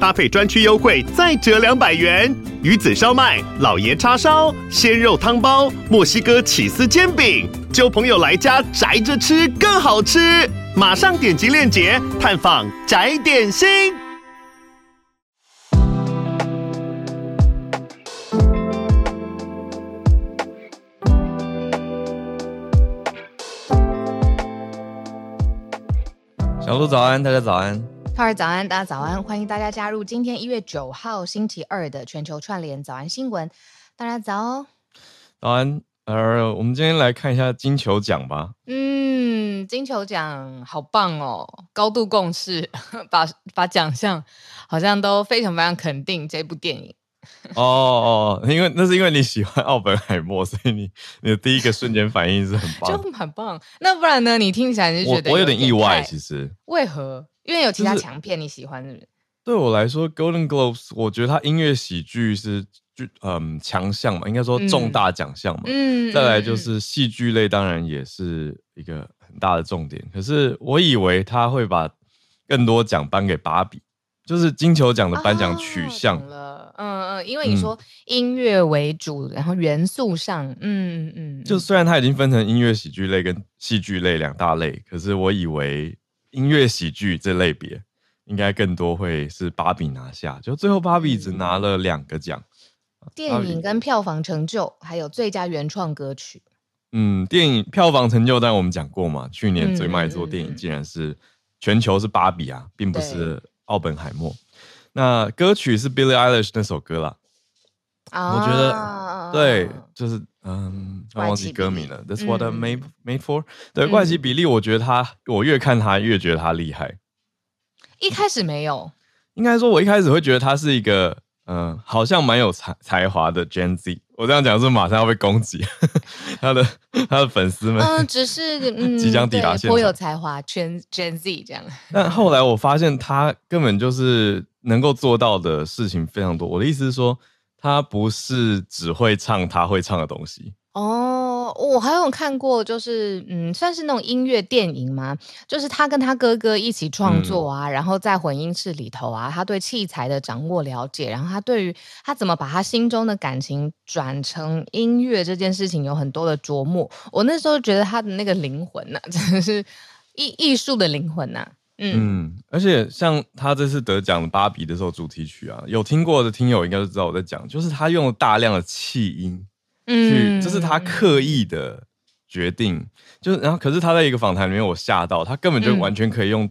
搭配专区优惠再折两百元。鱼子烧麦、老爷叉烧、鲜肉汤包、墨西哥起司煎饼，揪朋友来家宅着吃更好吃。马上点击链接探访宅点心。小鹿早安，大家早安。浩儿早安，大家早安，欢迎大家加入今天一月九号星期二的全球串联早安新闻。大家早哦，早安。呃，我们今天来看一下金球奖吧。嗯。金球奖好棒哦，高度共识，把把奖项好像都非常非常肯定这部电影。哦哦，因为那是因为你喜欢奥本海默，所以你你的第一个瞬间反应是很棒，就很棒。那不然呢？你听起来就觉得我，我有点意外，其实。为何？因为有其他强片你喜欢，是不是？就是、对我来说，Golden Globes，我觉得它音乐喜剧是就嗯强项嘛，应该说重大奖项嘛。嗯。再来就是戏剧类，当然也是一个很。大的重点，可是我以为他会把更多奖颁给芭比，就是金球奖的颁奖取向了。嗯嗯，因为你说音乐为主，嗯、然后元素上，嗯嗯嗯，就虽然它已经分成音乐喜剧类跟戏剧类两大类，可是我以为音乐喜剧这类别应该更多会是芭比拿下，就最后芭比只拿了两个奖，电影跟票房成就，还有最佳原创歌曲。嗯，电影票房成就，当然我们讲过嘛，去年最卖座电影竟然是全球是芭比啊，并不是奥本海默。那歌曲是 Billie Eilish 那首歌啦，啊、我觉得对，就是嗯，忘记歌名了。That's what I'm made made for。对，怪奇比利，我觉得他，我越看他越觉得他厉害。一开始没有，应该说，我一开始会觉得他是一个。嗯，好像蛮有才才华的 Gen Z，我这样讲是马上要被攻击，他的他的粉丝们，嗯，只是 嗯，即将抵达现场，颇有才华，Gen Gen Z 这样。但后来我发现他根本就是能够做到的事情非常多。我的意思是说，他不是只会唱他会唱的东西。哦，我还有看过，就是嗯，算是那种音乐电影吗？就是他跟他哥哥一起创作啊，嗯、然后在混音室里头啊，他对器材的掌握了解，然后他对于他怎么把他心中的感情转成音乐这件事情有很多的琢磨。我那时候觉得他的那个灵魂呐、啊，真的是艺艺术的灵魂呐、啊。嗯。嗯，而且像他这次得奖的《芭比》的时候主题曲啊，有听过的听友应该都知道我在讲，就是他用了大量的气音。嗯，这是他刻意的决定，嗯、就是然后，可是他在一个访谈里面，我吓到，他根本就完全可以用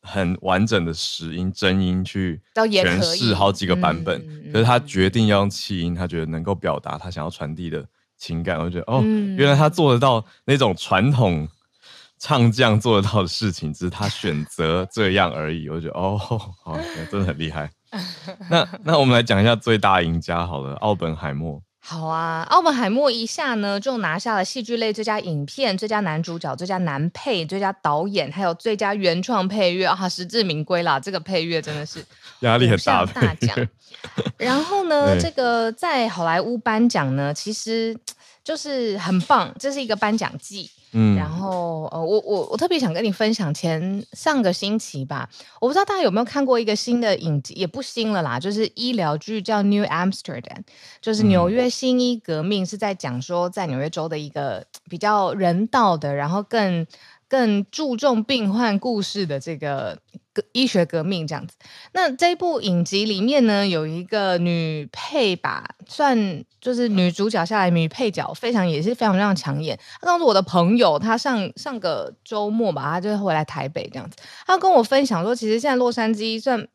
很完整的实音、真音去诠释好几个版本，可，可是他决定要用气音，他觉得能够表达他想要传递的情感，我觉得哦，嗯、原来他做得到那种传统唱将做得到的事情，只是他选择这样而已。我觉得哦，好，真的很厉害。那那我们来讲一下最大赢家好了，奥本海默。好啊，奥本海默一下呢就拿下了戏剧类最佳影片、最佳男主角、最佳男配、最佳导演，还有最佳原创配乐啊，实至名归啦！这个配乐真的是 压力很大，大奖。然后呢，这个在好莱坞颁奖呢，其实就是很棒，这是一个颁奖季。嗯，然后呃，我我我特别想跟你分享，前上个星期吧，我不知道大家有没有看过一个新的影集，也不新了啦，就是医疗剧叫《New Amsterdam》，就是纽约新医革命，是在讲说在纽约州的一个比较人道的，然后更更注重病患故事的这个。医学革命这样子，那这部影集里面呢，有一个女配吧，算就是女主角下来，女配角非常也是非常非常抢眼。她告诉我的朋友，她上上个周末吧，她就回来台北这样子，她跟我分享说，其实现在洛杉矶算。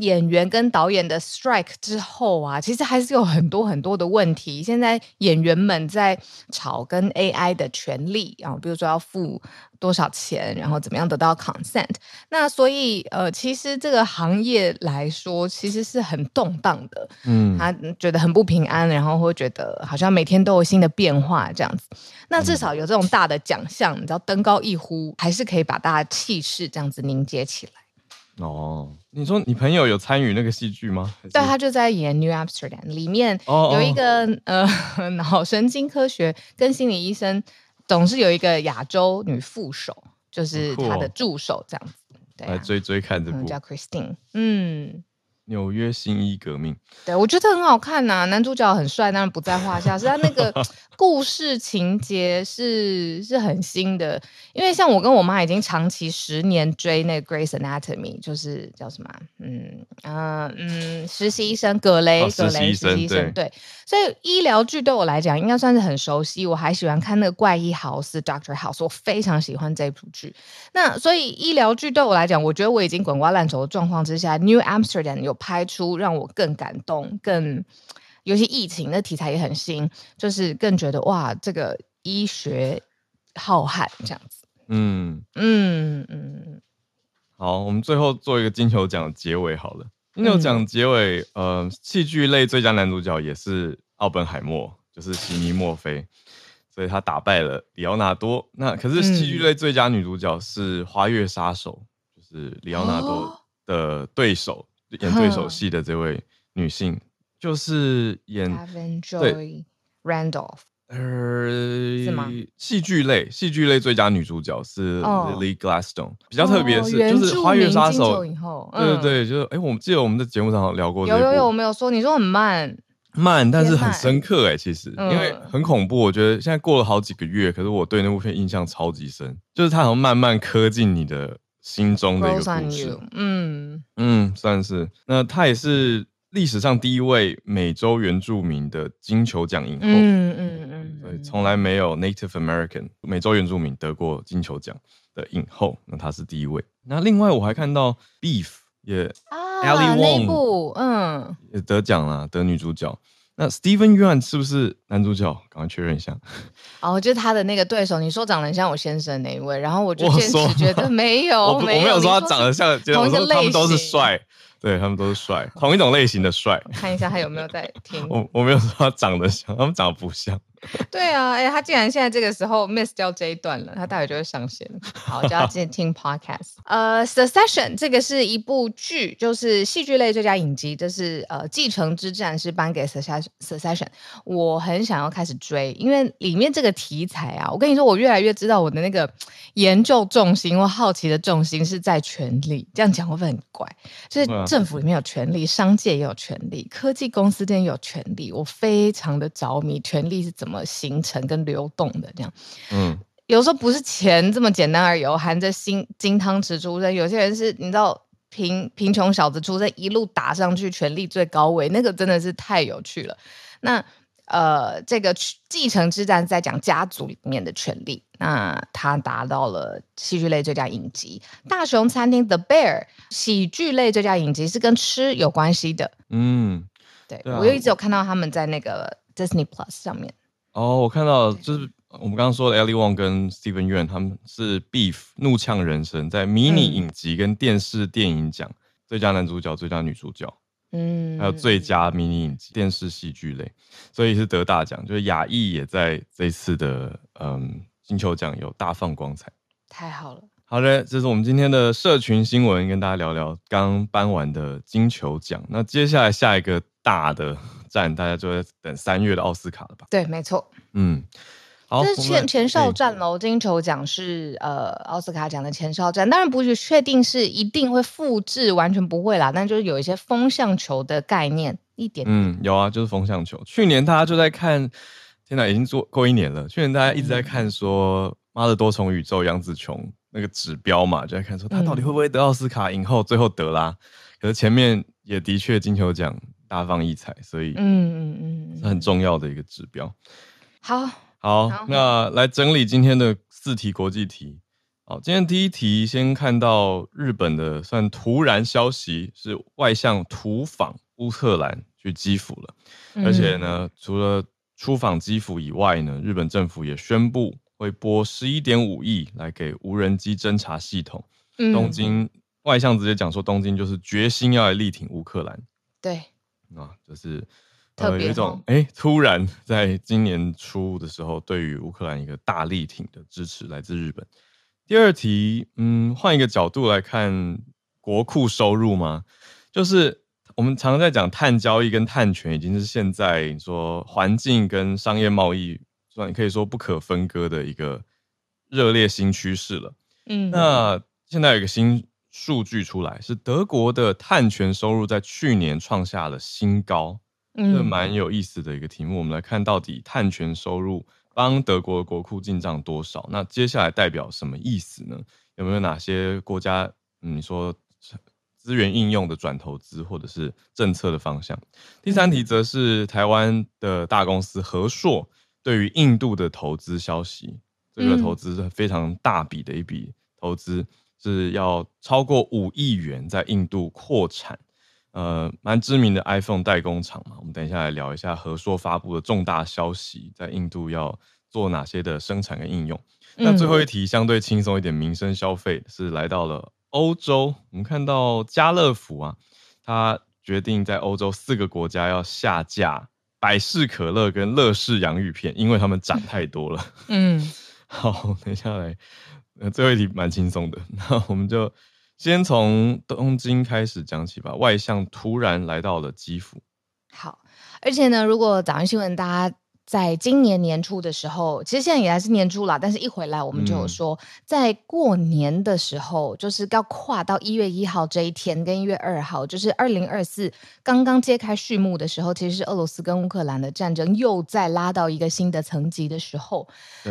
演员跟导演的 strike 之后啊，其实还是有很多很多的问题。现在演员们在吵跟 AI 的权利啊，比如说要付多少钱，然后怎么样得到 consent。那所以以呃，其实这个行业来说，其实是很动荡的。嗯，他觉得很不平安，然后会觉得好像每天都有新的变化这样子。那至少有这种大的奖项，嗯、你知道登高一呼，还是可以把大家气势这样子凝结起来。哦，你说你朋友有参与那个戏剧吗？对，他就在演《New Amsterdam》里面，有一个呃脑神经科学跟心理医生，总是有一个亚洲女副手，就是他的助手这样子。对啊、来追追看这部，叫 Christine，嗯。纽约新一革命，对，我觉得很好看呐、啊，男主角很帅，当然不在话下。是他那个 故事情节是是很新的，因为像我跟我妈已经长期十年追那个 Grace Anatomy，就是叫什么，嗯嗯嗯，实习医生葛雷，葛、哦、雷实习医生，对，所以医疗剧对我来讲应该算是很熟悉。我还喜欢看那个怪医豪斯 Doctor House，我非常喜欢这部剧。那所以医疗剧对我来讲，我觉得我已经滚瓜烂熟的状况之下，New Amsterdam 有。拍出让我更感动，更尤其疫情的题材也很新，就是更觉得哇，这个医学浩瀚这样子。嗯嗯嗯。好，我们最后做一个金球奖的结尾好了。金球奖结尾，嗯、呃，戏剧类最佳男主角也是奥本海默，就是席尼墨菲，所以他打败了里奥纳多。那可是戏剧类最佳女主角是《花月杀手》，就是里奥纳多的对手。演对手戏的这位女性，嗯、就是演 Joy Randolph，呃，是吗？戏剧类戏剧类最佳女主角是 Lily Gladstone，哦、比较特别是、哦、就是《花月杀手》以后，对对对，就是哎，我们记得我们在节目上聊过，有有有，我没有说，你说很慢慢，但是很深刻哎，其实、嗯、因为很恐怖，我觉得现在过了好几个月，可是我对那部片印象超级深，就是它好像慢慢刻进你的。心中的一个故事，嗯。嗯，算是。那他也是历史上第一位美洲原住民的金球奖影后，嗯嗯嗯，对，从来没有 Native American 美洲原住民得过金球奖的影后，那他是第一位。那另外我还看到 Beef 也啊，Ali Wong，嗯，也得奖了，得女主角。那 Steven Yuan 是不是男主角？赶快确认一下。哦，就是他的那个对手，你说长得像我先生那一位，然后我就坚持觉得 没有，我没有说他长得像，同一个类型，他们都是帅。对，他们都是帅，同一种类型的帅。看一下他有没有在听。我我没有说他长得像，他们长得不像。对啊，哎、欸，他竟然现在这个时候 miss 掉这一段了，他待会就会上线。好，就要进听 podcast。呃，Succession 这个是一部剧，就是戏剧类最佳影集，这是呃继承之战是颁给 Succession。我很想要开始追，因为里面这个题材啊，我跟你说，我越来越知道我的那个研究重心或好奇的重心是在权力。这样讲会不会很怪？就是政府里面有权力，商界也有权力，科技公司这边有权力，我非常的着迷，权力是怎么形成跟流动的这样，嗯，有时候不是钱这么简单而已，含着金金汤匙出生。有些人是你知道贫贫穷小子出生，一路打上去，权力最高位，那个真的是太有趣了。那呃，这个继承之战在讲家族里面的权力，那他达到了戏剧类最佳影集。大熊餐厅 The Bear 喜剧类最佳影集是跟吃有关系的，嗯，对，我又一直有看到他们在那个 Disney Plus 上面。哦，我看到就是我们刚刚说的 Ellie Wong 跟 Steven Yeun，他们是 Beef 怒呛人生在迷你影集跟电视电影奖、嗯、最佳男主角、最佳女主角，嗯，还有最佳迷你影集电视戏剧类，所以是得大奖。就是亚裔也在这次的嗯金球奖有大放光彩，太好了。好的，这是我们今天的社群新闻，跟大家聊聊刚颁完的金球奖。那接下来下一个大的。战，大家就在等三月的奥斯卡了吧？对，没错。嗯，好，这是前前哨战喽。金球奖是呃奥斯卡奖的前哨战，当然不是确定是一定会复制，完全不会啦。但就是有一些风向球的概念，一点点。嗯，有啊，就是风向球。去年大家就在看，天哪已经做过一年了。去年大家一直在看说《妈的多重宇宙》杨紫琼那个指标嘛，就在看说他到底会不会得奥斯卡影后，最后得啦。可是前面也的确金球奖。大放异彩，所以嗯嗯嗯，是很重要的一个指标。好，好，那来整理今天的四题国际题。好，今天第一题先看到日本的算突然消息，是外相突访乌克兰去基辅了，嗯、而且呢，除了出访基辅以外呢，日本政府也宣布会拨十一点五亿来给无人机侦察系统，嗯、东京。外相直接讲说，东京就是决心要来力挺乌克兰。对，啊，就是特别、哦、有一种哎、欸，突然在今年初的时候，对于乌克兰一个大力挺的支持来自日本。第二题，嗯，换一个角度来看国库收入吗？就是我们常常在讲碳交易跟碳权，已经是现在你说环境跟商业贸易算可以说不可分割的一个热烈新趋势了。嗯，那现在有一个新。数据出来是德国的碳权收入在去年创下了新高，嗯，这蛮有意思的一个题目。我们来看到底碳权收入帮德国的国库进账多少？那接下来代表什么意思呢？有没有哪些国家，嗯，你说资源应用的转投资或者是政策的方向？第三题则是台湾的大公司和硕对于印度的投资消息，这个投资是非常大笔的一笔投资。是要超过五亿元在印度扩产，呃，蛮知名的 iPhone 代工厂嘛。我们等一下来聊一下和硕发布的重大消息，在印度要做哪些的生产跟应用。那最后一题相对轻松一点，民生消费是来到了欧洲。我们看到家乐福啊，他决定在欧洲四个国家要下架百事可乐跟乐事洋芋片，因为他们涨太多了。嗯，好，等一下来。呃，最后一题蛮轻松的，那我们就先从东京开始讲起吧。外向突然来到了基辅，好，而且呢，如果早上新闻大家。在今年年初的时候，其实现在也还是年初啦，但是一回来我们就有说，嗯、在过年的时候，就是要跨到一月一号这一天，跟一月二号，就是二零二四刚刚揭开序幕的时候，其实是俄罗斯跟乌克兰的战争又再拉到一个新的层级的时候。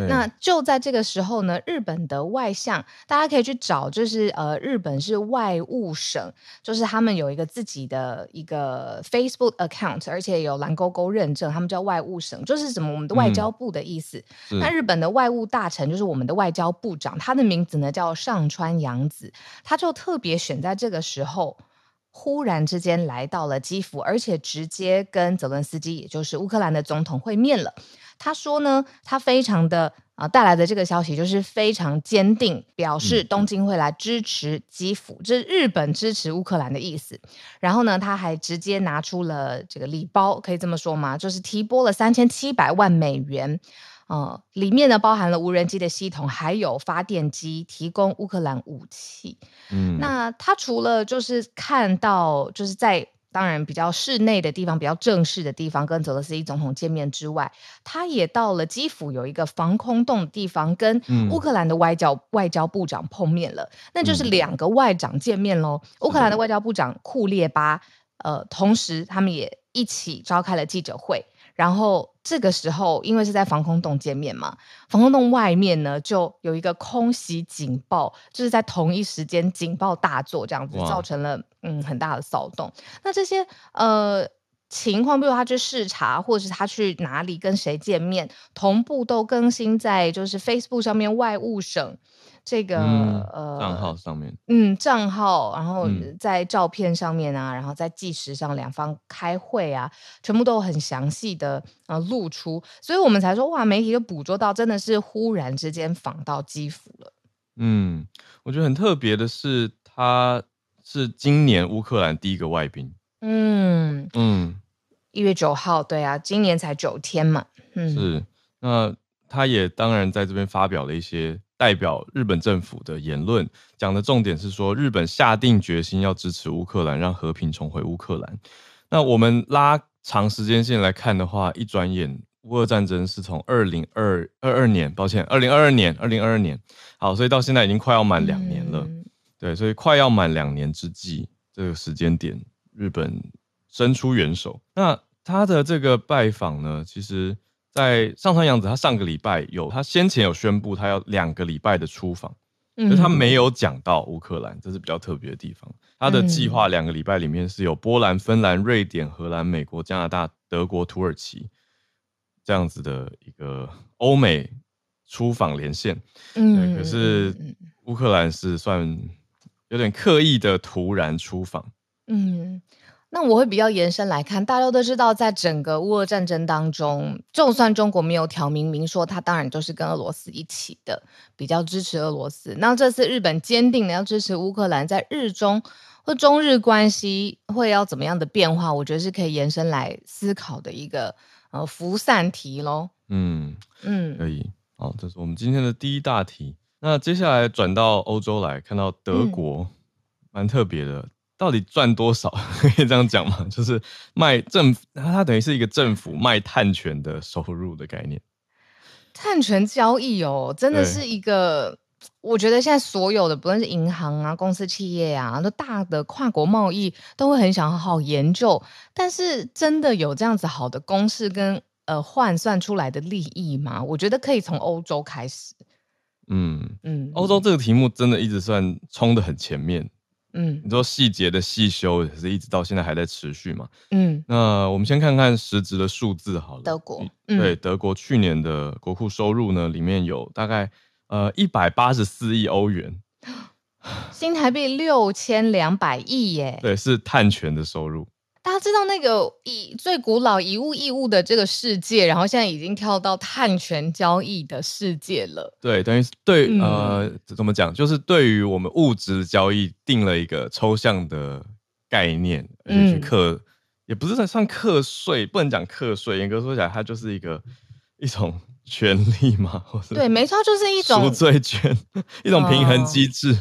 那就在这个时候呢，日本的外相，大家可以去找，就是呃，日本是外务省，就是他们有一个自己的一个 Facebook account，而且有蓝勾勾认证，他们叫外务省，就是。是什么？我们的外交部的意思。嗯、那日本的外务大臣就是我们的外交部长，他的名字呢叫上川洋子，他就特别选在这个时候，忽然之间来到了基辅，而且直接跟泽伦斯基，也就是乌克兰的总统会面了。他说呢，他非常的。啊，带来的这个消息就是非常坚定，表示东京会来支持基辅，这、就是日本支持乌克兰的意思。然后呢，他还直接拿出了这个礼包，可以这么说吗？就是提拨了三千七百万美元，呃，里面呢包含了无人机的系统，还有发电机，提供乌克兰武器。嗯，那他除了就是看到就是在。当然，比较室内的地方，比较正式的地方，跟泽连斯基总统见面之外，他也到了基辅有一个防空洞的地方，跟乌克兰的外交、嗯、外交部长碰面了。那就是两个外长见面喽。乌、嗯、克兰的外交部长库列巴，呃，同时他们也一起召开了记者会。然后这个时候，因为是在防空洞见面嘛，防空洞外面呢就有一个空袭警报，就是在同一时间警报大作，这样子造成了嗯很大的骚动。那这些呃情况，比如他去视察，或者是他去哪里跟谁见面，同步都更新在就是 Facebook 上面外务省。这个、嗯、呃账号上面，嗯，账号，然后在照片上面啊，嗯、然后在计时上两方开会啊，全部都很详细的呃露出，所以我们才说哇，媒体就捕捉到真的是忽然之间访到基辅了。嗯，我觉得很特别的是，他是今年乌克兰第一个外宾。嗯嗯，一月九号，对啊，今年才九天嘛。嗯，是，那他也当然在这边发表了一些。代表日本政府的言论讲的重点是说，日本下定决心要支持乌克兰，让和平重回乌克兰。那我们拉长时间线来看的话，一转眼乌俄战争是从二零二二年，抱歉，二零二二年，二零二二年，好，所以到现在已经快要满两年了。嗯、对，所以快要满两年之际，这个时间点，日本伸出援手。那他的这个拜访呢，其实。在上川洋子，他上个礼拜有，他先前有宣布他要两个礼拜的出访，嗯，就他没有讲到乌克兰，这是比较特别的地方。他的计划两个礼拜里面是有波兰、芬兰、瑞典、荷兰、美国、加拿大、德国、土耳其这样子的一个欧美出访连线，嗯，可是乌克兰是算有点刻意的突然出访，嗯。那我会比较延伸来看，大家都知道，在整个乌俄战争当中，就算中国没有挑明明说，他当然就是跟俄罗斯一起的，比较支持俄罗斯。那这次日本坚定的要支持乌克兰，在日中或中日关系会要怎么样的变化，我觉得是可以延伸来思考的一个呃福散题喽。嗯嗯，可以。好，这是我们今天的第一大题。那接下来转到欧洲来看到德国，蛮、嗯、特别的。到底赚多少？可以这样讲吗？就是卖政府，它等于是一个政府卖碳权的收入的概念。碳权交易哦，真的是一个，我觉得现在所有的不论是银行啊、公司、企业啊，都大的跨国贸易都会很想好好研究。但是真的有这样子好的公式跟呃换算出来的利益吗？我觉得可以从欧洲开始。嗯嗯，欧洲这个题目真的一直算冲的很前面。嗯，你说细节的细修也是一直到现在还在持续嘛？嗯，那我们先看看实质的数字好了。德国，嗯、对，德国去年的国库收入呢，里面有大概呃一百八十四亿欧元，新台币六千两百亿耶。对，是碳权的收入。大家知道那个以最古老以物易物的这个世界，然后现在已经跳到碳权交易的世界了。对，等于是对、嗯、呃，怎么讲？就是对于我们物质交易定了一个抽象的概念，而且去课，嗯、也不是算算课税，不能讲课税。严格说起来，它就是一个一种。权利吗？对，没错，就是一种赎罪权，一种平衡机制。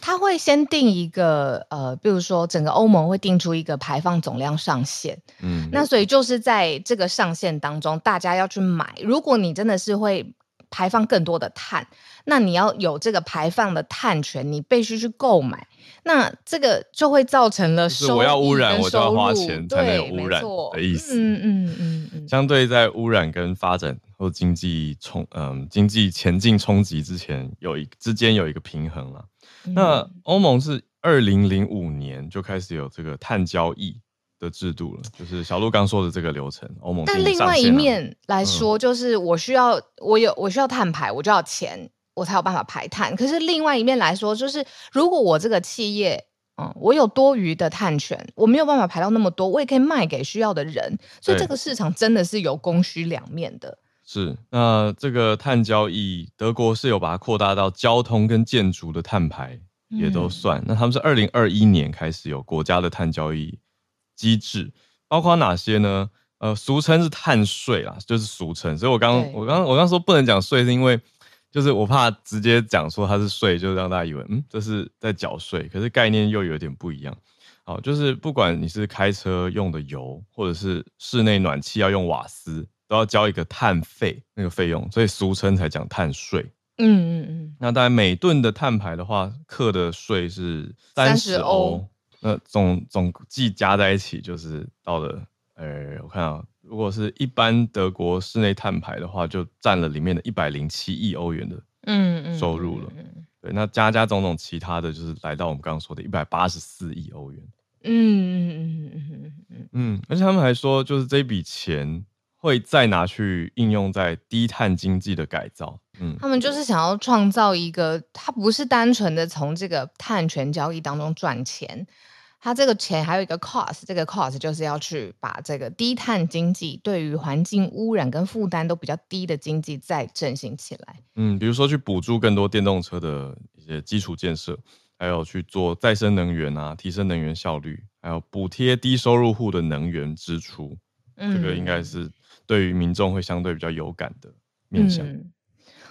他、呃、会先定一个呃，比如说整个欧盟会定出一个排放总量上限，嗯，那所以就是在这个上限当中，大家要去买。如果你真的是会排放更多的碳，那你要有这个排放的碳权，你必须去购买。那这个就会造成了收，我要污染，我就要花钱才能有污染的意思。嗯嗯嗯嗯。相对在污染跟发展或经济冲嗯经济前进冲击之前，有一之间有一个平衡了。嗯、那欧盟是二零零五年就开始有这个碳交易的制度了，就是小鹿刚说的这个流程。欧盟但另外一面来说，就是我需要、嗯、我有我需要碳排，我就要钱。我才有办法排碳。可是另外一面来说，就是如果我这个企业，嗯，我有多余的碳权，我没有办法排到那么多，我也可以卖给需要的人。所以这个市场真的是有供需两面的。是，那这个碳交易，德国是有把它扩大到交通跟建筑的碳排也都算。嗯、那他们是二零二一年开始有国家的碳交易机制，包括哪些呢？呃，俗称是碳税啦，就是俗称。所以我刚我刚我刚说不能讲税，是因为。就是我怕直接讲说它是税，就让大家以为嗯，这是在缴税，可是概念又有点不一样。好，就是不管你是开车用的油，或者是室内暖气要用瓦斯，都要交一个碳费那个费用，所以俗称才讲碳税。嗯嗯嗯。那当然每吨的碳排的话，课的税是三十欧，那总总计加在一起就是到了，呃，我看啊。如果是一般德国室内碳排的话，就占了里面的一百零七亿欧元的嗯收入了。嗯嗯嗯、对，那加加种种其他的就是来到我们刚刚说的一百八十四亿欧元。嗯嗯嗯嗯嗯嗯嗯，而且他们还说，就是这笔钱会再拿去应用在低碳经济的改造。嗯，他们就是想要创造一个，它不是单纯的从这个碳权交易当中赚钱。它这个钱还有一个 cost，这个 cost 就是要去把这个低碳经济对于环境污染跟负担都比较低的经济再振兴起来。嗯，比如说去补助更多电动车的一些基础建设，还有去做再生能源啊，提升能源效率，还有补贴低收入户的能源支出。嗯，这个应该是对于民众会相对比较有感的面向。嗯，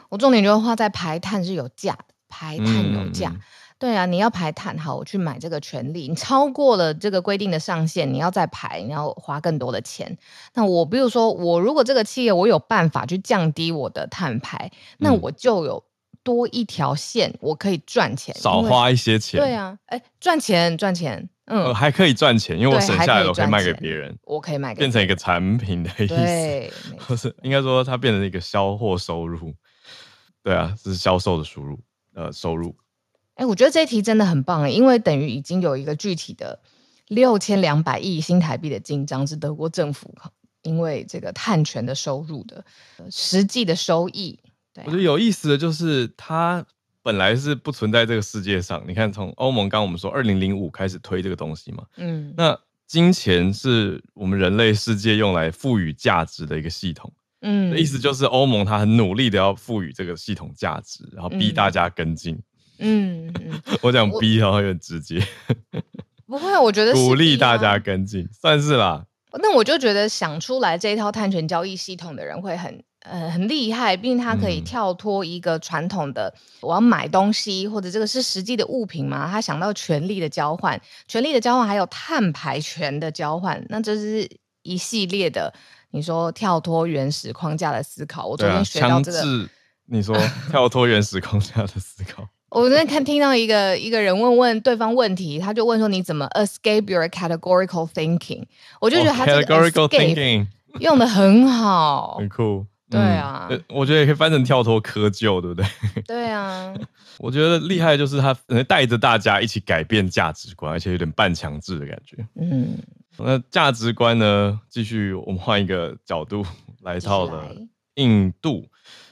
我重点就是花在排碳是有价的，排碳有价。嗯对啊，你要排碳，好，我去买这个权利。你超过了这个规定的上限，你要再排，你要花更多的钱。那我比如说，我如果这个企业我有办法去降低我的碳排，嗯、那我就有多一条线，我可以赚钱，少花一些钱。对啊，哎，赚钱赚钱，嗯、呃，还可以赚钱，因为我省下来我可以卖给别人，我可以卖给变成一个产品的意思，对，不是应该说它变成一个销货收入。对啊，这是销售的输入，呃，收入。哎，我觉得这一题真的很棒，因为等于已经有一个具体的六千两百亿新台币的进账是德国政府因为这个碳权的收入的实际的收益。对啊，我觉得有意思的就是它本来是不存在这个世界上。你看，从欧盟刚刚我们说二零零五开始推这个东西嘛，嗯，那金钱是我们人类世界用来赋予价值的一个系统。嗯，意思就是欧盟它很努力的要赋予这个系统价值，然后逼大家跟进。嗯嗯，我讲逼然后有点直接。不会，我觉得 鼓励大家跟进，算是啦。那我就觉得想出来这一套碳权交易系统的人会很呃很厉害，毕竟他可以跳脱一个传统的我要买东西或者这个是实际的物品嘛，他想到权力的交换，权力的交换还有碳排权的交换，那这是一系列的。你说跳脱原始框架的思考，我昨天学到这个。你说 跳脱原始框架的思考。我昨天看听到一个一个人问问对方问题，他就问说，你怎么 escape your categorical thinking？我就觉得他这个 categorical thinking 用的很好，很酷。对啊、嗯，我觉得也可以翻成跳脱窠臼，对不对？对啊，我觉得厉害就是他带着大家一起改变价值观，而且有点半强制的感觉。嗯，那价值观呢？继续，我们换一个角度来到了印度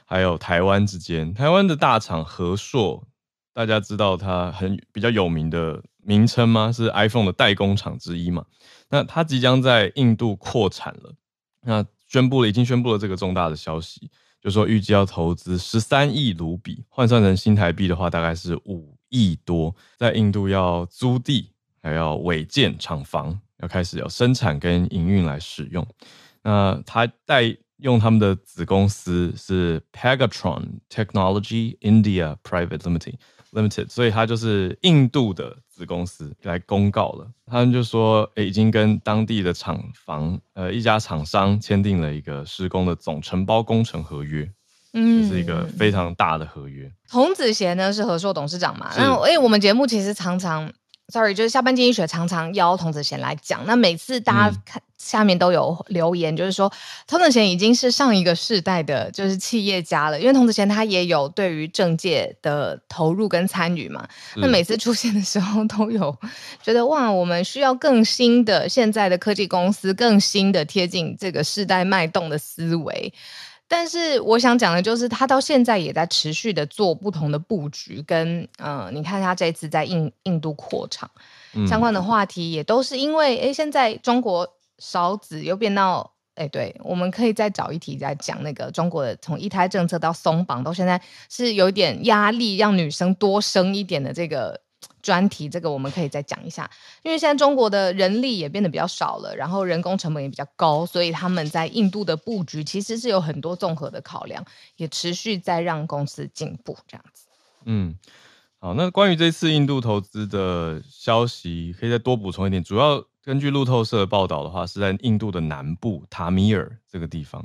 还有台湾之间。台湾的大厂和硕。大家知道它很比较有名的名称吗？是 iPhone 的代工厂之一嘛？那它即将在印度扩产了，那宣布了，已经宣布了这个重大的消息，就说预计要投资十三亿卢比，换算成新台币的话，大概是五亿多，在印度要租地，还要违建厂房，要开始要生产跟营运来使用。那他代用他们的子公司是 Pegatron Technology India Private Limited。Limited，所以他就是印度的子公司来公告了，他们就说，诶、欸，已经跟当地的厂房，呃，一家厂商签订了一个施工的总承包工程合约，嗯，这是一个非常大的合约。童子贤呢是和硕董事长嘛，那诶、欸，我们节目其实常常。Sorry，就是下班经济学常常邀童子贤来讲。那每次大家看下面都有留言，就是说童子贤已经是上一个世代的，就是企业家了。因为童子贤他也有对于政界的投入跟参与嘛。那每次出现的时候，都有觉得哇，我们需要更新的现在的科技公司，更新的贴近这个世代脉动的思维。但是我想讲的就是，他到现在也在持续的做不同的布局，跟嗯、呃，你看他这次在印印度扩厂相关的话题，也都是因为哎，现在中国少子又变到哎，对，我们可以再找一题再讲那个中国的从一胎政策到松绑，到现在是有点压力，让女生多生一点的这个。专题这个我们可以再讲一下，因为现在中国的人力也变得比较少了，然后人工成本也比较高，所以他们在印度的布局其实是有很多综合的考量，也持续在让公司进步这样子。嗯，好，那关于这次印度投资的消息，可以再多补充一点，主要根据路透社的报道的话，是在印度的南部塔米尔这个地方。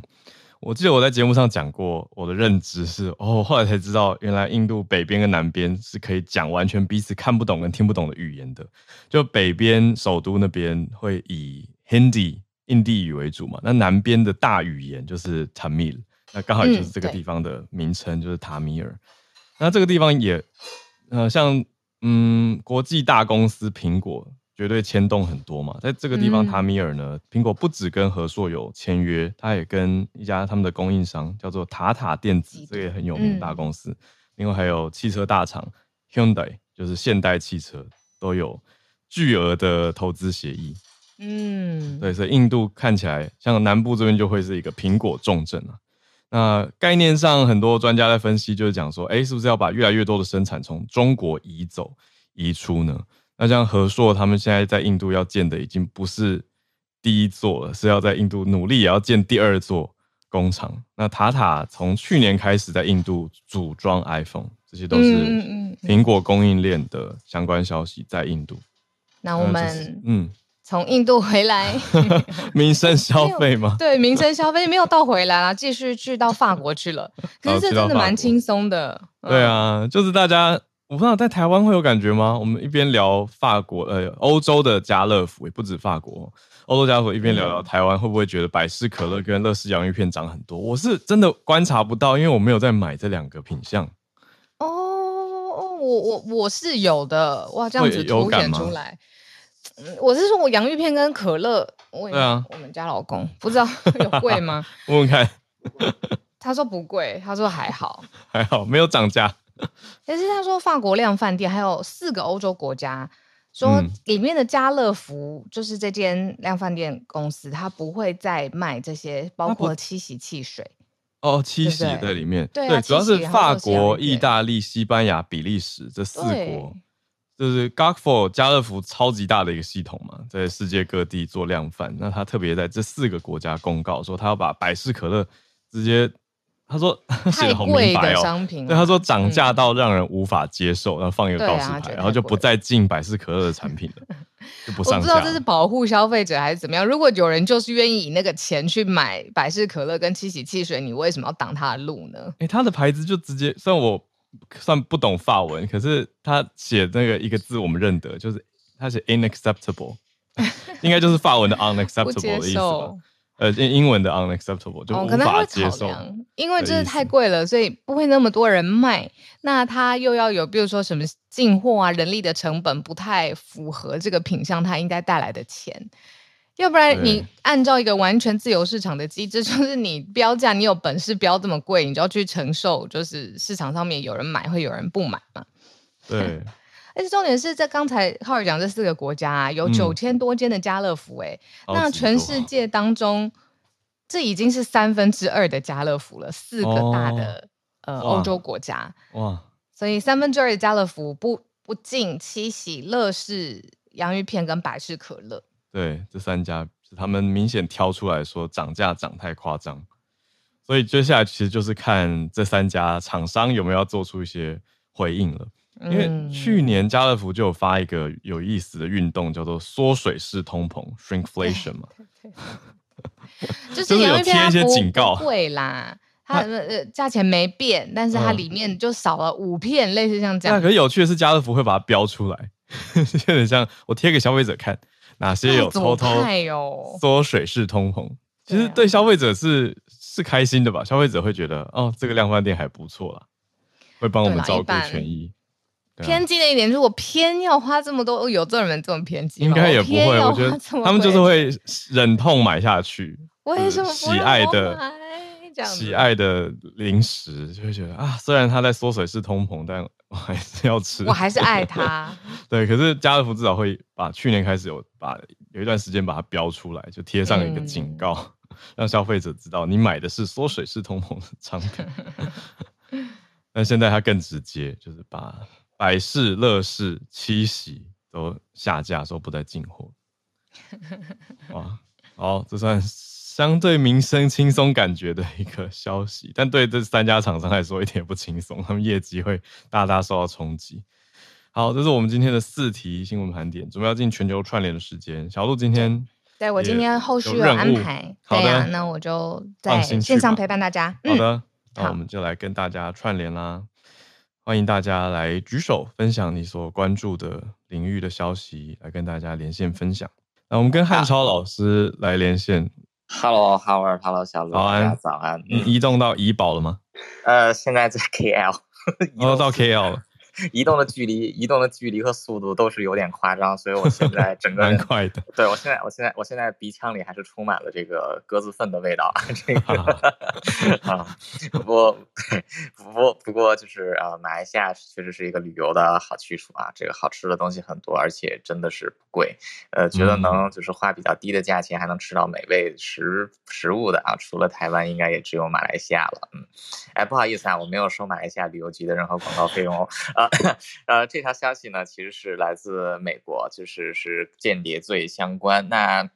我记得我在节目上讲过，我的认知是哦，后来才知道，原来印度北边跟南边是可以讲完全彼此看不懂跟听不懂的语言的。就北边首都那边会以 Hindi 印地语为主嘛，那南边的大语言就是 Tamil，那刚好就是这个地方的名称，就是塔米尔。那这个地方也呃像嗯国际大公司苹果。绝对牵动很多嘛，在这个地方，塔米尔呢，苹果不只跟和硕有签约，他也跟一家他们的供应商叫做塔塔电子，这个也很有名的大公司。嗯、另外还有汽车大厂 Hyundai，就是现代汽车，都有巨额的投资协议。嗯，对，所以印度看起来像南部这边就会是一个苹果重镇啊。那概念上，很多专家在分析，就是讲说，哎，是不是要把越来越多的生产从中国移走、移出呢？那像和硕，他们现在在印度要建的已经不是第一座了，是要在印度努力也要建第二座工厂。那塔塔从去年开始在印度组装 iPhone，这些都是苹果供应链的相关消息，在印度。那我们嗯，从印度回来，民生消费吗？对，民生消费没有到回来了，继续去到法国去了。可是这真的蛮轻松的。对啊，就是大家。我不知道在台湾会有感觉吗？我们一边聊法国，呃，欧洲的家乐福也不止法国，欧洲家乐福一边聊聊台湾，会不会觉得百事可乐跟乐事洋芋片涨很多？我是真的观察不到，因为我没有在买这两个品相。哦，我我我是有的，哇，这样子凸显出来。我是说我洋芋片跟可乐，我对啊，我们家老公不知道 有贵吗？问问看，他说不贵，他说还好，还好没有涨价。其实他说，法国量饭店还有四个欧洲国家说里面的家乐福就是这间量饭店公司，它不会再卖这些，包括七喜汽水。哦，七喜在里面，对，对，主要是法国、意大利、西班牙、比利时这四国，就是 Carrefour 家乐福超级大的一个系统嘛，在世界各地做量贩。那他特别在这四个国家公告说，他要把百事可乐直接。他说 写的好明白哦，对，他说涨价到让人无法接受，然后放一个告示牌，然后就不再进百事可乐的产品了，就不上架。我不知道这是保护消费者还是怎么样。如果有人就是愿意以那个钱去买百事可乐跟七喜汽水，你为什么要挡他的路呢？哎，他的牌子就直接，虽然我算不懂法文，可是他写那个一个字我们认得，就是他写 “inacceptable”，应该就是法文的 unacceptable 的意思吧。呃，英文的 unacceptable 就无法接受，哦，因为这是太贵了，所以不会那么多人卖。那它又要有，比如说什么进货啊，人力的成本不太符合这个品相，它应该带来的钱。要不然你按照一个完全自由市场的机制，就是你标价，你有本事标这么贵，你就要去承受，就是市场上面有人买，会有人不买嘛。对。而且重点是在刚才浩尔讲这四个国家啊，有九千多间的家乐福，欸，哎、嗯，那全世界当中，这已经是三分之二的家乐福了，四个大的、哦、呃欧洲国家，哇，所以三分之二的家乐福不不进七喜、乐事、洋芋片跟百事可乐，对，这三家他们明显挑出来说涨价涨太夸张，所以接下来其实就是看这三家厂商有没有要做出一些回应了。因为去年家乐福就有发一个有意思的运动，叫做缩水式通膨 （shrinkflation） 嘛，就是有贴一些警告，对啦，它呃价钱没变，但是它里面就少了五片，类似像这样。那可是有趣的是，家乐福会把它标出来，有点像我贴给消费者看哪些有偷偷缩水式通膨。其实对消费者是是开心的吧？消费者会觉得哦，这个量贩店还不错啦，会帮我们照顾权益。偏激的一点，就是我偏要花这么多，有这种人这么偏激，应该也不会。我觉得他们就是会忍痛买下去。为什么不喜爱的喜爱的零食，就会觉得啊，虽然它在缩水式通膨，但我还是要吃。我还是爱它。对，可是家乐福至少会把去年开始有把有一段时间把它标出来，就贴上一个警告，嗯、让消费者知道你买的是缩水式通膨的商品。但现在它更直接，就是把。百事、乐事、七喜都下架，说不再进货。哇，好，这算相对民生轻松感觉的一个消息，但对这三家厂商来说一点也不轻松，他们业绩会大大受到冲击。好，这是我们今天的四题新闻盘点，准备要进全球串联的时间。小鹿今天对，我今天后续有安排，好的、啊，那我就在线上陪伴大家。好的，那我们就来跟大家串联啦。欢迎大家来举手分享你所关注的领域的消息，来跟大家连线分享。那我们跟汉超老师来连线。Hello，Howard，Hello，小鹿，早安，早安。你移动到怡宝了吗？呃，现在在 KL，移动，到 KL 了。移动的距离，移动的距离和速度都是有点夸张，所以我现在整个人蛮快的。对，我现在，我现在，我现在鼻腔里还是充满了这个鸽子粪的味道。这个啊，不过，不过，不过就是啊，马来西亚确实是一个旅游的好去处啊，这个好吃的东西很多，而且真的是不贵。呃，觉得能就是花比较低的价钱还能吃到美味食食物的啊，除了台湾，应该也只有马来西亚了。嗯，哎，不好意思啊，我没有收马来西亚旅游局的任何广告费用哦。啊。呃，这条消息呢，其实是来自美国，就是是间谍罪相关。那。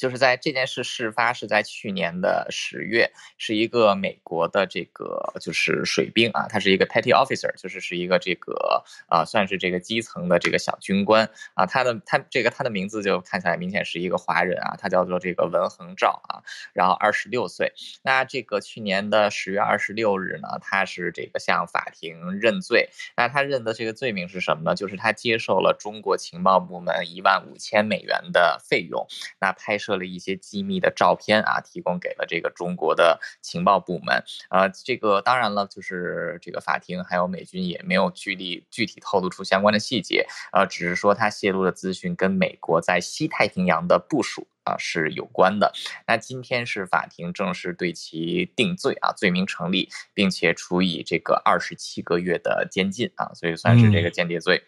就是在这件事事发是在去年的十月，是一个美国的这个就是水兵啊，他是一个 petty officer，就是是一个这个啊算是这个基层的这个小军官啊，他的他这个他的名字就看起来明显是一个华人啊，他叫做这个文恒照啊，然后二十六岁。那这个去年的十月二十六日呢，他是这个向法庭认罪。那他认的这个罪名是什么呢？就是他接受了中国情报部门一万五千美元的费用，那拍摄。了一些机密的照片啊，提供给了这个中国的情报部门。呃，这个当然了，就是这个法庭还有美军也没有具体具体透露出相关的细节，呃，只是说他泄露的资讯跟美国在西太平洋的部署啊是有关的。那今天是法庭正式对其定罪啊，罪名成立，并且处以这个二十七个月的监禁啊，所以算是这个间谍罪。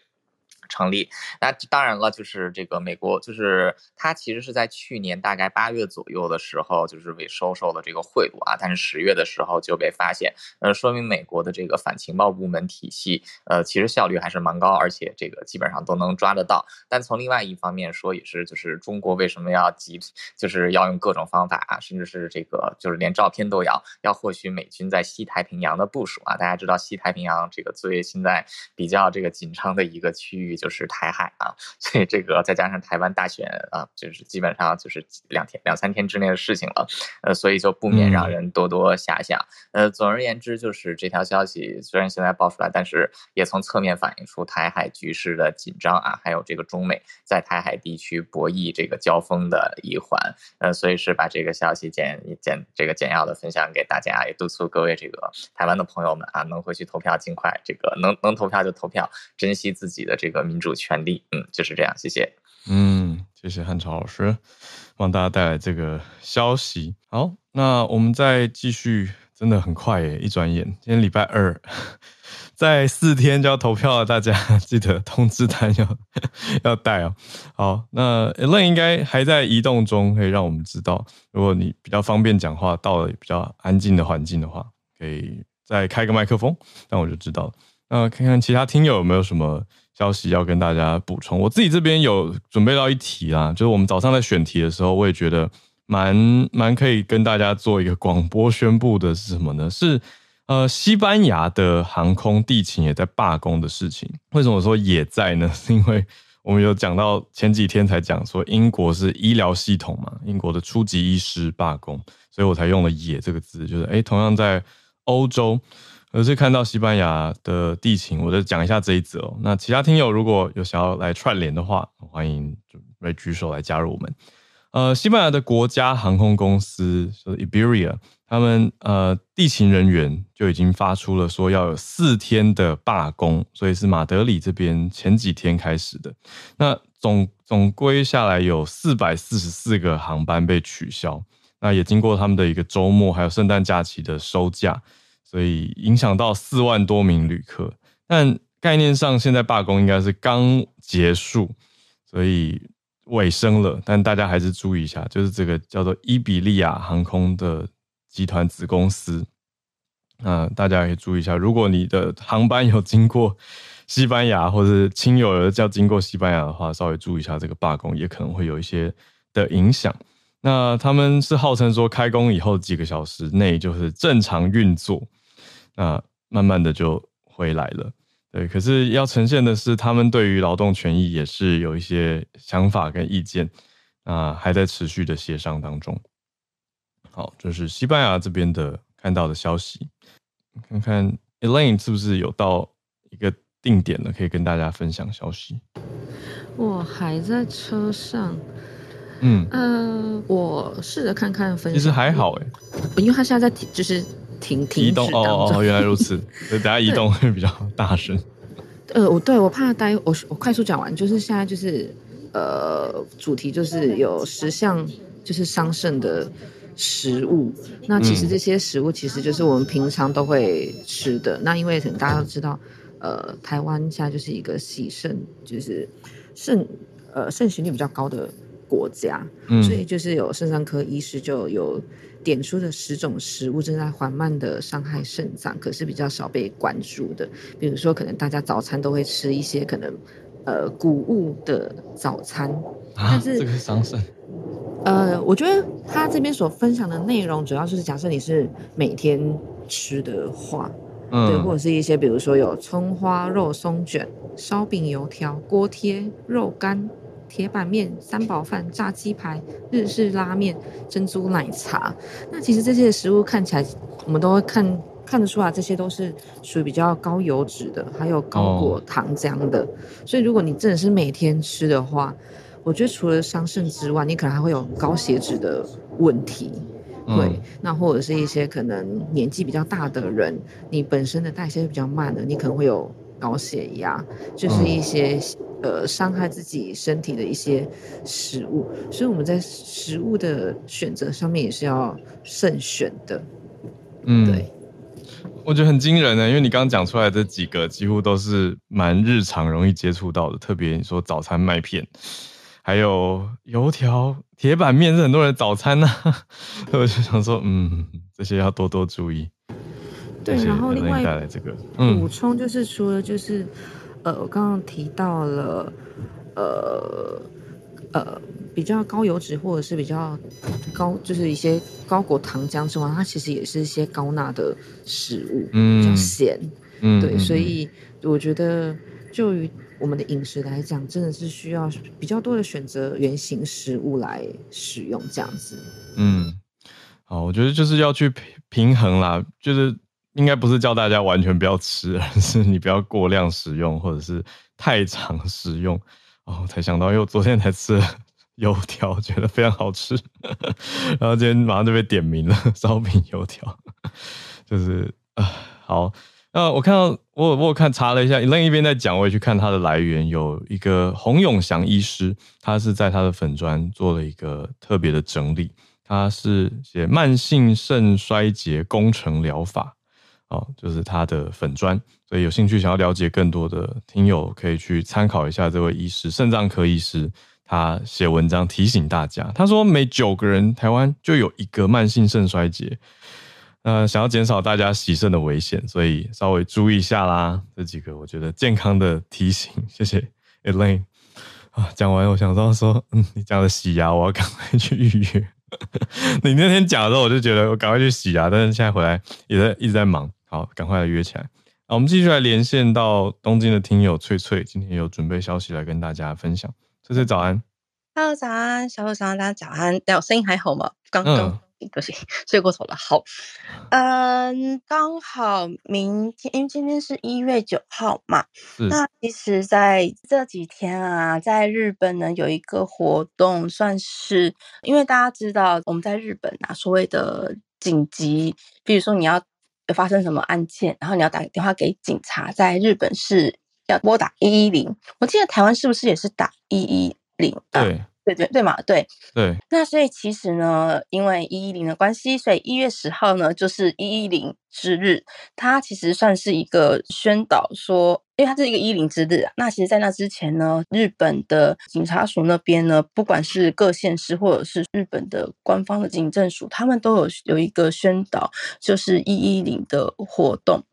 成立。那当然了，就是这个美国，就是它其实是在去年大概八月左右的时候，就是为收受了这个贿赂啊，但是十月的时候就被发现，呃，说明美国的这个反情报部门体系，呃，其实效率还是蛮高，而且这个基本上都能抓得到。但从另外一方面说，也是就是中国为什么要急，就是要用各种方法啊，甚至是这个就是连照片都要要获取美军在西太平洋的部署啊。大家知道西太平洋这个最现在比较这个紧张的一个区域就是台海啊，所以这个再加上台湾大选啊，就是基本上就是两天两三天之内的事情了，呃，所以就不免让人多多遐想。呃，总而言之，就是这条消息虽然现在爆出来，但是也从侧面反映出台海局势的紧张啊，还有这个中美在台海地区博弈这个交锋的一环。呃，所以是把这个消息简简这个简要的分享给大家，也督促各位这个台湾的朋友们啊，能回去投票，尽快这个能能投票就投票，珍惜自己的这个民主权利。嗯，就是这样，谢谢。嗯，谢谢汉朝老师，帮大家带来这个消息。好，那我们再继续，真的很快耶，一转眼，今天礼拜二，在四天就要投票了，大家 记得通知单要要带哦。好，那 Elaine 应该还在移动中，可以让我们知道，如果你比较方便讲话，到了比较安静的环境的话，可以再开个麦克风，那我就知道了。那看看其他听友有没有什么。消息要跟大家补充，我自己这边有准备到一题啦，就是我们早上在选题的时候，我也觉得蛮蛮可以跟大家做一个广播宣布的是什么呢？是呃，西班牙的航空地勤也在罢工的事情。为什么说也在呢？是因为我们有讲到前几天才讲说英国是医疗系统嘛，英国的初级医师罢工，所以我才用了“也”这个字，就是诶，同样在欧洲。而是看到西班牙的地勤，我就讲一下这一则哦。那其他听友如果有想要来串联的话，欢迎准备举手来加入我们。呃，西班牙的国家航空公司就是 Iberia，他们呃地勤人员就已经发出了说要有四天的罢工，所以是马德里这边前几天开始的。那总总归下来有四百四十四个航班被取消，那也经过他们的一个周末还有圣诞假期的收假。所以影响到四万多名旅客，但概念上现在罢工应该是刚结束，所以尾声了。但大家还是注意一下，就是这个叫做伊比利亚航空的集团子公司，那大家可以注意一下，如果你的航班有经过西班牙，或者亲友有叫经过西班牙的话，稍微注意一下这个罢工，也可能会有一些的影响。那他们是号称说开工以后几个小时内就是正常运作。那慢慢的就回来了，对。可是要呈现的是，他们对于劳动权益也是有一些想法跟意见，啊，还在持续的协商当中。好，这是西班牙这边的看到的消息。看看 Elaine 是不是有到一个定点了，可以跟大家分享消息。我还在车上，嗯，呃，我试着看看分析。其实还好哎，因为他现在在就是。停停移动哦哦，原来如此，所以等下移动会比较大声。呃，我对我怕待我我快速讲完，就是现在就是呃主题就是有十项就是桑葚的食物，那其实这些食物其实就是我们平常都会吃的。嗯、那因为可能大家都知道，呃，台湾现在就是一个喜肾就是肾呃肾行率比较高的国家，嗯、所以就是有肾脏科医师就有。点出的十种食物正在缓慢的伤害肾脏，可是比较少被关注的。比如说，可能大家早餐都会吃一些可能呃谷物的早餐，啊、但是这个是桑葚。呃，我觉得他这边所分享的内容，主要就是假设你是每天吃的话，嗯、对，或者是一些比如说有葱花肉松卷、烧饼油条、锅贴、肉干。铁板面、三宝饭、炸鸡排、日式拉面、珍珠奶茶。那其实这些食物看起来，我们都会看看得出来，这些都是属于比较高油脂的，还有高果糖浆的。Oh. 所以如果你真的是每天吃的话，我觉得除了伤肾之外，你可能还会有高血脂的问题。对，oh. 那或者是一些可能年纪比较大的人，你本身的代谢比较慢的，你可能会有高血压，就是一些。Oh. 呃，伤害自己身体的一些食物，所以我们在食物的选择上面也是要慎选的。嗯，对。我觉得很惊人呢，因为你刚刚讲出来的几个几乎都是蛮日常容易接触到的，特别你说早餐麦片，还有油条、铁板面是很多人的早餐呢、啊。我就想说，嗯，这些要多多注意。对，然后另外带来这个补充就是，除了就是，呃，我刚刚提到了，呃，呃。比较高油脂或者是比较高，就是一些高果糖浆之外，它其实也是一些高钠的食物，嗯，比较咸，嗯，对，所以我觉得就于我们的饮食来讲，真的是需要比较多的选择原型食物来使用这样子。嗯，好，我觉得就是要去平衡啦，就是应该不是叫大家完全不要吃，而是你不要过量食用或者是太常食用。哦，才想到，因为我昨天才吃了。油条觉得非常好吃，然后今天马上就被点名了，烧饼油条，就是啊，好，那我看到我我看查了一下，另一边在讲，我也去看它的来源，有一个洪永祥医师，他是在他的粉砖做了一个特别的整理，他是写慢性肾衰竭工程疗法，哦，就是他的粉砖，所以有兴趣想要了解更多的听友可以去参考一下这位医师，肾脏科医师。他写文章提醒大家，他说每九个人台湾就有一个慢性肾衰竭，呃，想要减少大家洗肾的危险，所以稍微注意一下啦。这几个我觉得健康的提醒，谢谢 Elaine 啊。讲完我想到说，嗯，你讲的洗牙，我要赶快去预约。你那天讲的时候，我就觉得我赶快去洗牙，但是现在回来也在一直在忙，好，赶快来约起来。好，我们继续来连线到东京的听友翠翠，今天有准备消息来跟大家分享。翠翠早安，Hello，早安，小鹿早安，早安，我声音还好吗？刚刚 不行，睡过头了。好，嗯，刚好明天，因为今天是一月九号嘛，那其实在这几天啊，在日本呢有一个活动，算是因为大家知道我们在日本啊，所谓的紧急，比如说你要发生什么案件，然后你要打电话给警察，在日本是。要拨打一一零，我记得台湾是不是也是打一一零？对对对对嘛，对对。那所以其实呢，因为一一零的关系，所以一月十号呢就是一一零之日。它其实算是一个宣导说，因为它是一个一零之日啊。那其实，在那之前呢，日本的警察署那边呢，不管是各县市或者是日本的官方的警政署，他们都有有一个宣导，就是一一零的活动。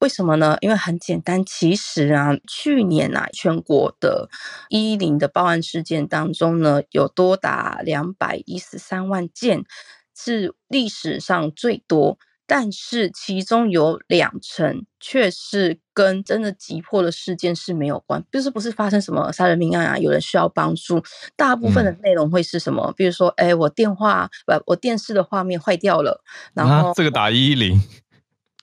为什么呢？因为很简单，其实啊，去年啊，全国的一一零的报案事件当中呢，有多达两百一十三万件，是历史上最多。但是其中有两成却是跟真的急迫的事件是没有关，就是不是发生什么杀人命案啊，有人需要帮助。大部分的内容会是什么？嗯、比如说，哎，我电话不，我电视的画面坏掉了，然后、啊、这个打一一零。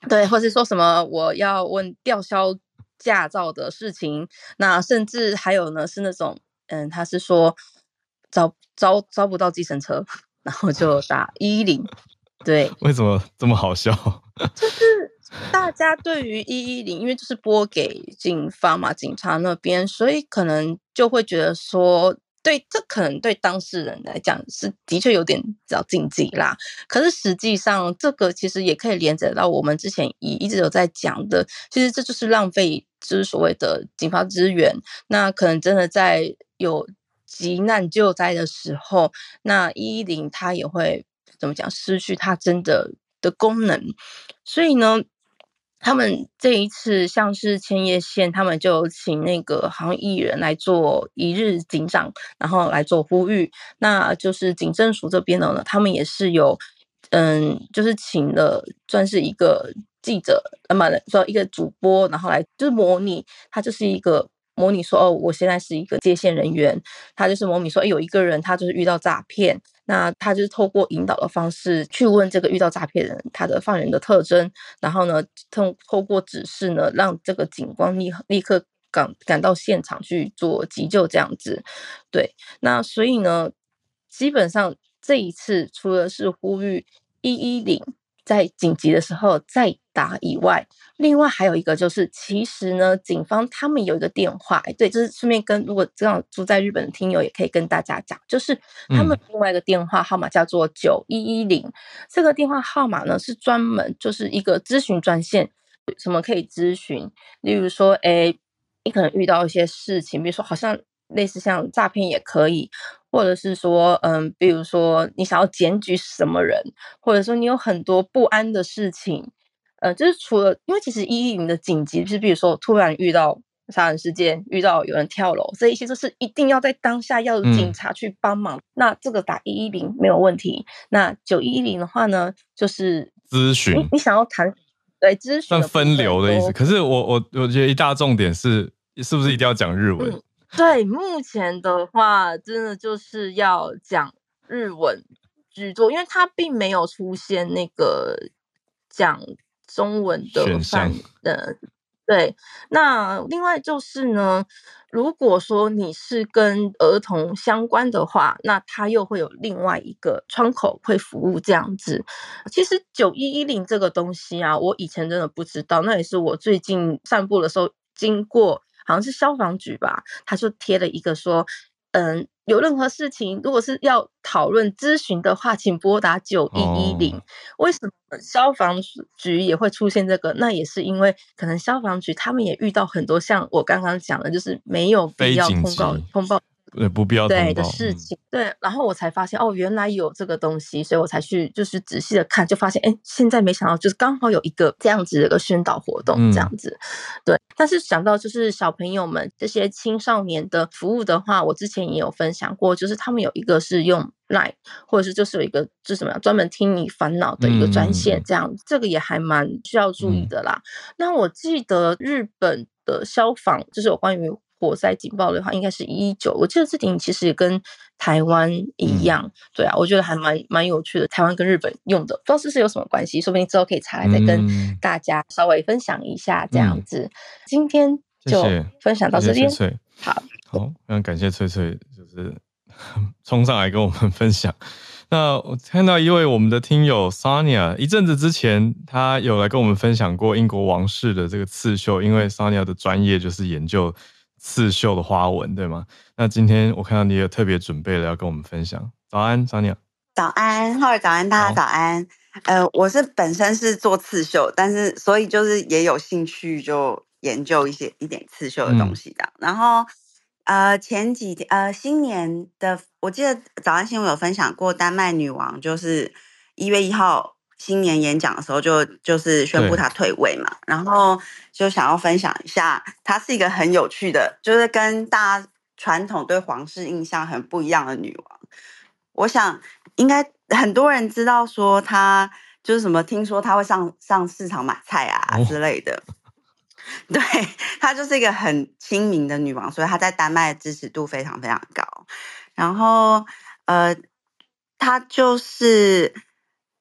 对，或是说什么我要问吊销驾照的事情，那甚至还有呢，是那种，嗯，他是说招招招不到计程车，然后就打一一零。对，为什么这么好笑？就是大家对于一一零，因为就是拨给警方嘛，警察那边，所以可能就会觉得说。对，这可能对当事人来讲是的确有点比较禁忌啦。可是实际上，这个其实也可以连接到我们之前一一直有在讲的，其实这就是浪费，就是所谓的警方资源。那可能真的在有急难救灾的时候，那一一零它也会怎么讲，失去它真的的功能。所以呢。他们这一次像是千叶县，他们就请那个好像艺人来做一日警长，然后来做呼吁。那就是警政署这边的呢，他们也是有，嗯，就是请了算是一个记者，那么说一个主播，然后来就是模拟，他就是一个。模拟说哦，我现在是一个接线人员，他就是模拟说，哎有一个人他就是遇到诈骗，那他就是透过引导的方式去问这个遇到诈骗人他的犯人的特征，然后呢，透透过指示呢，让这个警官立立刻赶赶到现场去做急救这样子。对，那所以呢，基本上这一次除了是呼吁一一零在紧急的时候再打以外，另外还有一个就是，其实呢，警方他们有一个电话，哎，对，就是顺便跟如果这样住在日本的听友也可以跟大家讲，就是他们另外一个电话号码叫做九一一零，这个电话号码呢是专门就是一个咨询专线，什么可以咨询，例如说，哎，你可能遇到一些事情，比如说好像类似像诈骗也可以。或者是说，嗯，比如说你想要检举什么人，或者说你有很多不安的事情，呃，就是除了，因为其实一一零的紧急，就是比如说突然遇到杀人事件，遇到有人跳楼，这一些都是一定要在当下要有警察去帮忙。嗯、那这个打一一零没有问题。那九一一零的话呢，就是咨询，你你想要谈，对，咨询算分流的意思。可是我我我觉得一大重点是，是不是一定要讲日文？嗯对，目前的话，真的就是要讲日文居多，因为它并没有出现那个讲中文的选项。呃，对。那另外就是呢，如果说你是跟儿童相关的话，那它又会有另外一个窗口会服务这样子。其实九一一零这个东西啊，我以前真的不知道，那也是我最近散步的时候经过。好像是消防局吧，他就贴了一个说，嗯，有任何事情，如果是要讨论咨询的话，请拨打九一一零。为什么消防局也会出现这个？那也是因为可能消防局他们也遇到很多像我刚刚讲的，就是没有必要通告通报。对，不必要对的事情，对，然后我才发现哦，原来有这个东西，所以我才去就是仔细的看，就发现哎，现在没想到就是刚好有一个这样子的一个宣导活动，这样子，嗯、对。但是想到就是小朋友们这些青少年的服务的话，我之前也有分享过，就是他们有一个是用 Line，或者是就是有一个是什么样专门听你烦恼的一个专线，这样、嗯、这个也还蛮需要注意的啦。嗯、那我记得日本的消防就是有关于。火灾警报的话，应该是一一九。我记得这点其实也跟台湾一样，嗯、对啊，我觉得还蛮蛮有趣的。台湾跟日本用的，不知道是不是有什么关系，说不定之后可以查来再跟大家稍微分享一下这样子。嗯、今天就分享到这边，好，好，非常感谢翠翠，就是 冲上来跟我们 分享。那我看到一位我们的听友 Sonia，一阵子之前他有来跟我们分享过英国王室的这个刺绣，因为 Sonia 的专业就是研究。刺绣的花纹，对吗？那今天我看到你有特别准备了要跟我们分享。早安，早鸟。早安，浩尔，早安，大家早安。好呃，我是本身是做刺绣，但是所以就是也有兴趣就研究一些一点刺绣的东西的。嗯、然后呃，前几天呃，新年的我记得早安新闻有分享过，丹麦女王就是一月一号。新年演讲的时候就就是宣布她退位嘛，然后就想要分享一下，她是一个很有趣的，就是跟大家传统对皇室印象很不一样的女王。我想应该很多人知道说她就是什么，听说她会上上市场买菜啊之类的。哦、对，她就是一个很亲民的女王，所以她在丹麦的支持度非常非常高。然后呃，她就是。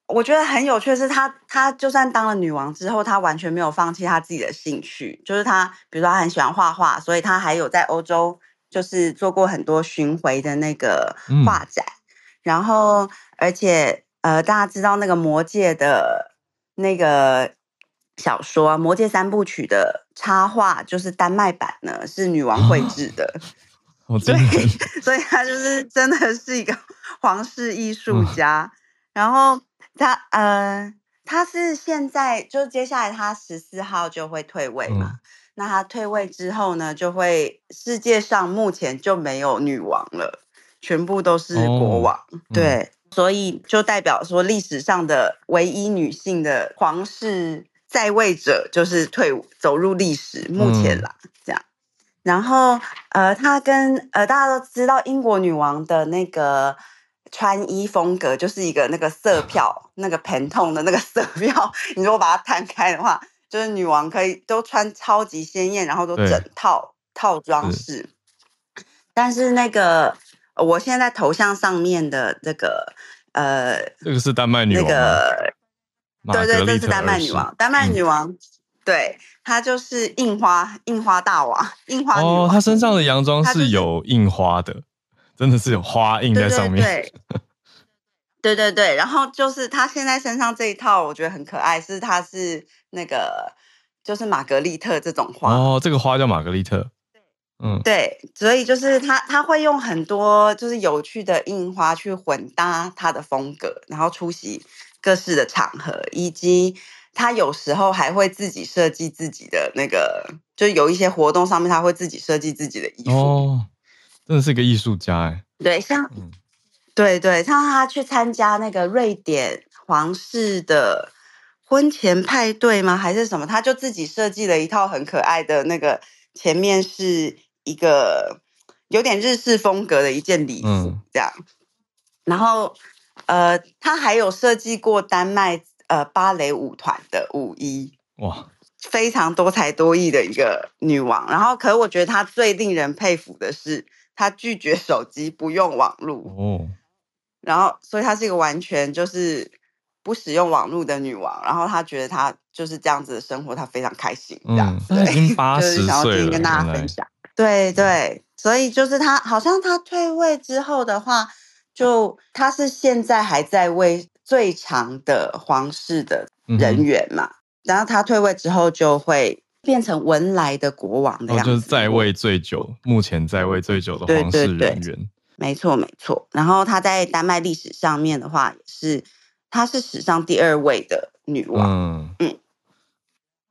我觉得很有趣的是他，他就算当了女王之后，他完全没有放弃他自己的兴趣。就是他，比如说他很喜欢画画，所以他还有在欧洲就是做过很多巡回的那个画展。嗯、然后，而且呃，大家知道那个《魔戒》的那个小说啊，《魔戒三部曲》的插画就是丹麦版呢，是女王绘制的。哦、对，所以他就是真的是一个 皇室艺术家。嗯、然后。他呃，他是现在就接下来他十四号就会退位嘛？嗯、那他退位之后呢，就会世界上目前就没有女王了，全部都是国王。哦、对，嗯、所以就代表说历史上的唯一女性的皇室在位者就是退走入历史。目前啦，嗯、这样。然后呃，他跟呃大家都知道英国女王的那个。穿衣风格就是一个那个色票，那个 Pantone 的那个色票。你如果把它摊开的话，就是女王可以都穿超级鲜艳，然后都整套套装饰。是但是那个我现在头像上面的这个呃，这个是丹麦女王。那个对对，这是丹麦女王。丹麦女王，嗯、对，她就是印花印花大王，印花。哦，她身上的洋装是有印花的。真的是有花印在上面，对对对，对对对，然后就是他现在身上这一套，我觉得很可爱，是他是那个就是玛格丽特这种花哦，这个花叫玛格丽特。嗯，对，所以就是他他会用很多就是有趣的印花去混搭他的风格，然后出席各式的场合，以及他有时候还会自己设计自己的那个，就有一些活动上面他会自己设计自己的衣服。哦，真的是个艺术家哎。对，像，嗯、对对，像他去参加那个瑞典皇室的婚前派对吗？还是什么？他就自己设计了一套很可爱的那个，前面是。一个有点日式风格的一件礼服，这样。嗯、然后，呃，他还有设计过丹麦呃芭蕾舞团的舞衣，哇，非常多才多艺的一个女王。然后，可是我觉得她最令人佩服的是，她拒绝手机，不用网络哦。然后，所以她是一个完全就是不使用网络的女王。然后，她觉得她就是这样子的生活，她非常开心。这样，嗯、已经八十岁了，想要跟大家分享。对对，所以就是她，好像她退位之后的话，就她是现在还在位最长的皇室的人员嘛，嗯、然后她退位之后就会变成文莱的国王的样子，就是在位最久，目前在位最久的皇室人员。对对对，没错没错。然后她在丹麦历史上面的话，也是她是史上第二位的女王。嗯嗯，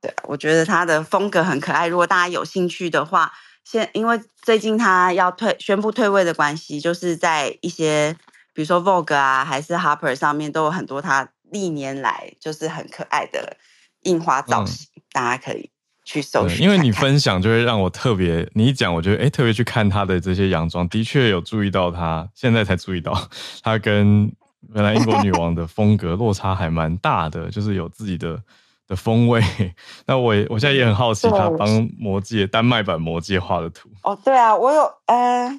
对，我觉得她的风格很可爱。如果大家有兴趣的话。现因为最近她要退宣布退位的关系，就是在一些比如说 Vogue 啊，还是 Harper 上面都有很多她历年来就是很可爱的印花造型，嗯、大家可以去搜寻。因为你分享就会让我特别，你一讲我觉得哎，特别去看他的这些洋装，的确有注意到他，现在才注意到 他跟原来英国女王的风格落差还蛮大的，就是有自己的。的风味，那我我现在也很好奇，他帮魔界丹麦版魔界画的图。哦，对啊，我有，呃，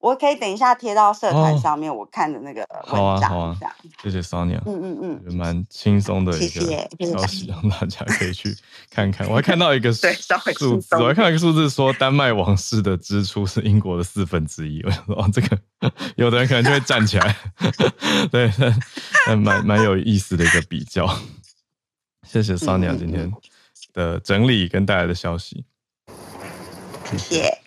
我可以等一下贴到社团上面我看的那个文章。好啊，好啊，谢谢 Sonia。嗯嗯嗯，蛮轻松的一个消息，让大家可以去看看。我还看到一个数字，我还看到一个数字说，丹麦王室的支出是英国的四分之一。我想说，哦，这个有的人可能就会站起来。对，蛮蛮有意思的一个比较。谢谢 Sonia 今天的整理跟带来的消息，谢谢。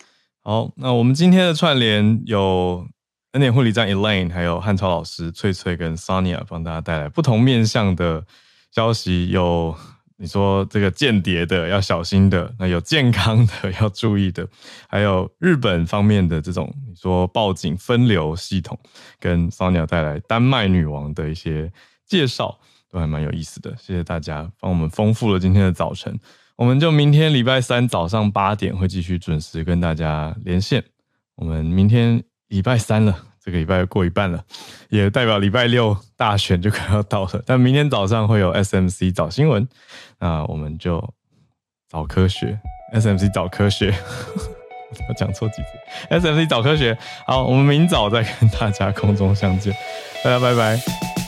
好，那我们今天的串联有恩典护理站 Elaine，还有汉超老师翠翠跟 Sonia 帮大家带来不同面向的消息。有你说这个间谍的要小心的，那有健康的要注意的，还有日本方面的这种你说报警分流系统，跟 Sonia 带来丹麦女王的一些介绍。都还蛮有意思的，谢谢大家帮我们丰富了今天的早晨。我们就明天礼拜三早上八点会继续准时跟大家连线。我们明天礼拜三了，这个礼拜过一半了，也代表礼拜六大选就快要到了。但明天早上会有 SMC 早新闻，那我们就早科学，SMC 早科学，我讲错几次，SMC 早科学。好，我们明早再跟大家空中相见，大家拜拜。